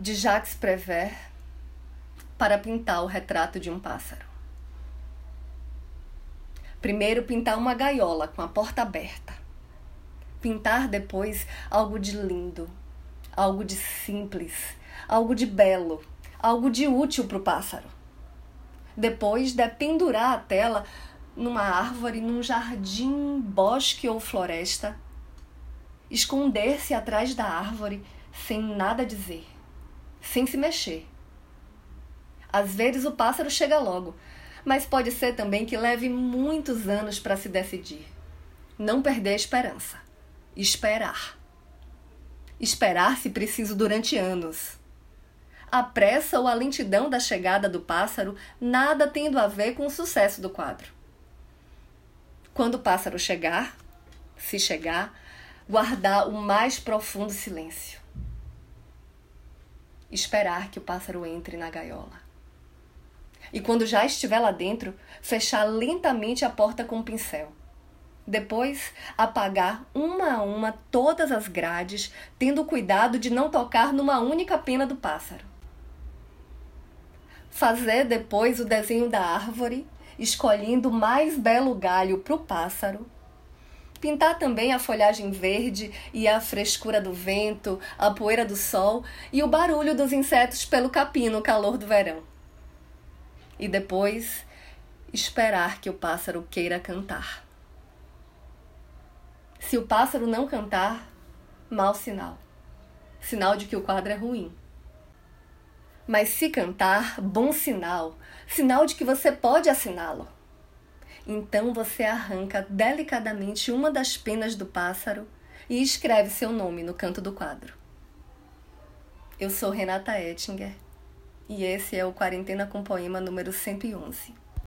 de Jacques Prévert para pintar o retrato de um pássaro. Primeiro, pintar uma gaiola com a porta aberta. Pintar depois algo de lindo, algo de simples, algo de belo, algo de útil para o pássaro. Depois, dependurar a tela numa árvore, num jardim, bosque ou floresta. Esconder-se atrás da árvore sem nada dizer sem se mexer. Às vezes o pássaro chega logo, mas pode ser também que leve muitos anos para se decidir. Não perder a esperança. Esperar. Esperar se preciso durante anos. A pressa ou a lentidão da chegada do pássaro nada tendo a ver com o sucesso do quadro. Quando o pássaro chegar, se chegar, guardar o mais profundo silêncio esperar que o pássaro entre na gaiola. E quando já estiver lá dentro, fechar lentamente a porta com um pincel. Depois, apagar uma a uma todas as grades, tendo cuidado de não tocar numa única pena do pássaro. Fazer depois o desenho da árvore, escolhendo o mais belo galho para o pássaro Pintar também a folhagem verde e a frescura do vento, a poeira do sol e o barulho dos insetos pelo capim no calor do verão. E depois, esperar que o pássaro queira cantar. Se o pássaro não cantar, mau sinal. Sinal de que o quadro é ruim. Mas se cantar, bom sinal. Sinal de que você pode assiná-lo. Então você arranca delicadamente uma das penas do pássaro e escreve seu nome no canto do quadro. Eu sou Renata Ettinger e esse é o Quarentena com Poema número 111.